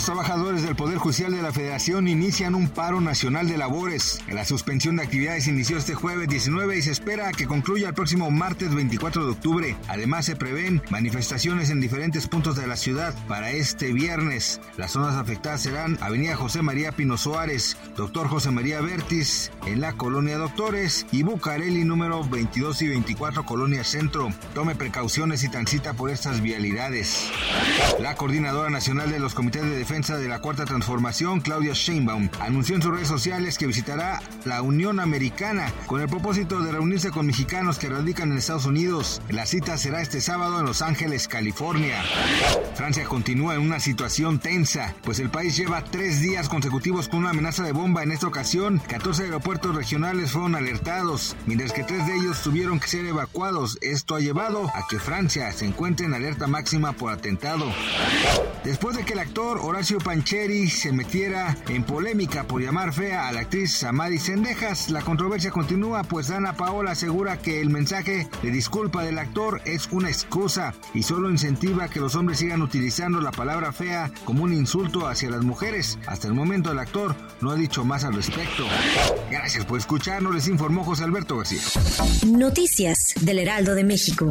Los trabajadores del Poder Judicial de la Federación inician un paro nacional de labores. La suspensión de actividades inició este jueves 19 y se espera que concluya el próximo martes 24 de octubre. Además, se prevén manifestaciones en diferentes puntos de la ciudad para este viernes. Las zonas afectadas serán Avenida José María Pino Suárez, Doctor José María Vértiz, en la Colonia Doctores y Bucareli número 22 y 24 Colonia Centro. Tome precauciones y transita por estas vialidades. La Coordinadora Nacional de los Comités de Defensa de la Cuarta Transformación, Claudia Sheinbaum, anunció en sus redes sociales que visitará la Unión Americana con el propósito de reunirse con mexicanos que radican en Estados Unidos. La cita será este sábado en Los Ángeles, California. Francia continúa en una situación tensa, pues el país lleva tres días consecutivos con una amenaza de bomba. En esta ocasión, 14 aeropuertos regionales fueron alertados, mientras que tres de ellos tuvieron que ser evacuados. Esto ha llevado a que Francia se encuentre en alerta máxima por atentado. Después de que el actor Horacio Pancheri se metiera en polémica por llamar fea a la actriz Samadi Sendejas, la controversia continúa, pues Dana Paola asegura que el mensaje de disculpa del actor es una excusa y solo incentiva que los hombres sigan utilizando la palabra fea como un insulto hacia las mujeres. Hasta el momento el actor no ha dicho más al respecto. Gracias por escucharnos, les informó José Alberto García. Noticias del Heraldo de México.